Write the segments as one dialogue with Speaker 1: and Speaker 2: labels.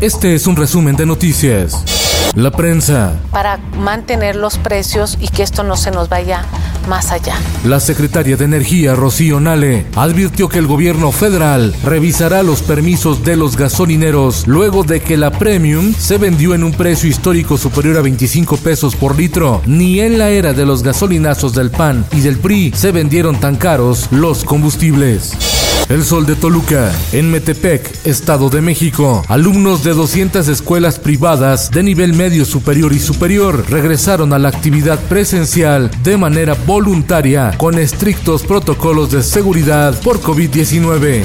Speaker 1: Este es un resumen de noticias. La prensa.
Speaker 2: Para mantener los precios y que esto no se nos vaya más allá.
Speaker 1: La secretaria de Energía, Rocío Nale, advirtió que el gobierno federal revisará los permisos de los gasolineros luego de que la Premium se vendió en un precio histórico superior a 25 pesos por litro. Ni en la era de los gasolinazos del PAN y del PRI se vendieron tan caros los combustibles. El Sol de Toluca, en Metepec, Estado de México. Alumnos de 200 escuelas privadas de nivel medio superior y superior regresaron a la actividad presencial de manera voluntaria con estrictos protocolos de seguridad por COVID-19.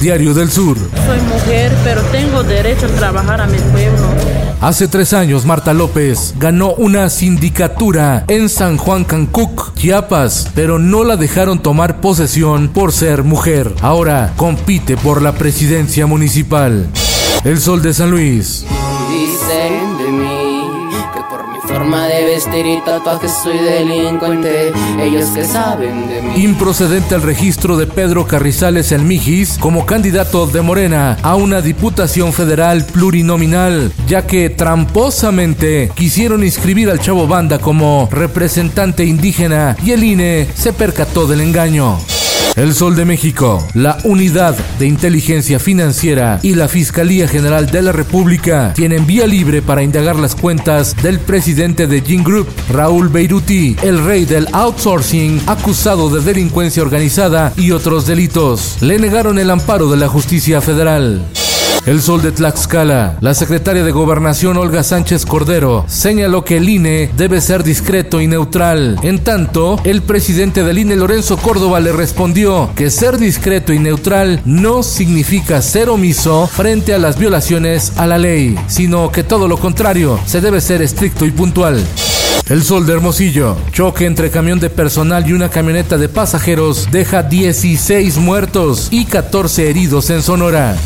Speaker 1: Diario del Sur.
Speaker 3: Soy mujer, pero tengo derecho a trabajar a mi pueblo.
Speaker 1: Hace tres años, Marta López ganó una sindicatura en San Juan Cancuc, Chiapas, pero no la dejaron tomar posesión por ser mujer. Ahora compite por la presidencia municipal. El Sol de San Luis.
Speaker 4: Dicen de mí que por mi forma de Ellos que saben.
Speaker 1: Improcedente el registro de Pedro Carrizales El Mijis como candidato de Morena a una diputación federal plurinominal, ya que tramposamente quisieron inscribir al Chavo Banda como representante indígena y el INE se percató del engaño. El Sol de México, la Unidad de Inteligencia Financiera y la Fiscalía General de la República tienen vía libre para indagar las cuentas del presidente de Gin Group, Raúl Beiruti, el rey del outsourcing, acusado de delincuencia organizada y otros delitos. Le negaron el amparo de la justicia federal. El Sol de Tlaxcala. La secretaria de Gobernación Olga Sánchez Cordero señaló que el INE debe ser discreto y neutral. En tanto, el presidente del INE Lorenzo Córdoba le respondió que ser discreto y neutral no significa ser omiso frente a las violaciones a la ley, sino que todo lo contrario, se debe ser estricto y puntual. El Sol de Hermosillo. Choque entre camión de personal y una camioneta de pasajeros deja 16 muertos y 14 heridos en Sonora.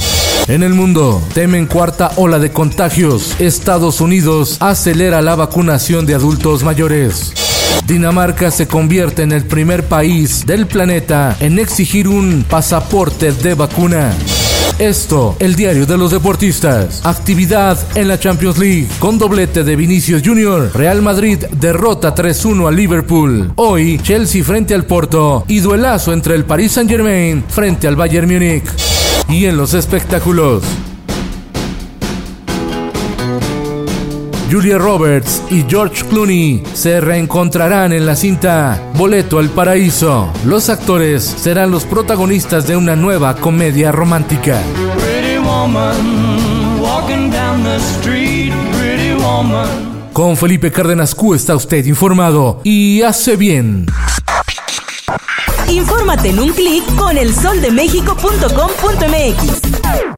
Speaker 1: En el mundo, temen cuarta ola de contagios. Estados Unidos acelera la vacunación de adultos mayores. Dinamarca se convierte en el primer país del planeta en exigir un pasaporte de vacuna. Esto, el diario de los deportistas. Actividad en la Champions League. Con doblete de Vinicius Jr., Real Madrid derrota 3-1 a Liverpool. Hoy, Chelsea frente al Porto y duelazo entre el Paris Saint-Germain frente al Bayern Múnich. Y en los espectáculos. Julia Roberts y George Clooney se reencontrarán en la cinta Boleto al Paraíso. Los actores serán los protagonistas de una nueva comedia romántica. Con Felipe Cárdenas Q está usted informado y hace bien.
Speaker 5: Infórmate en un clic con elsoldemexico.com.mx.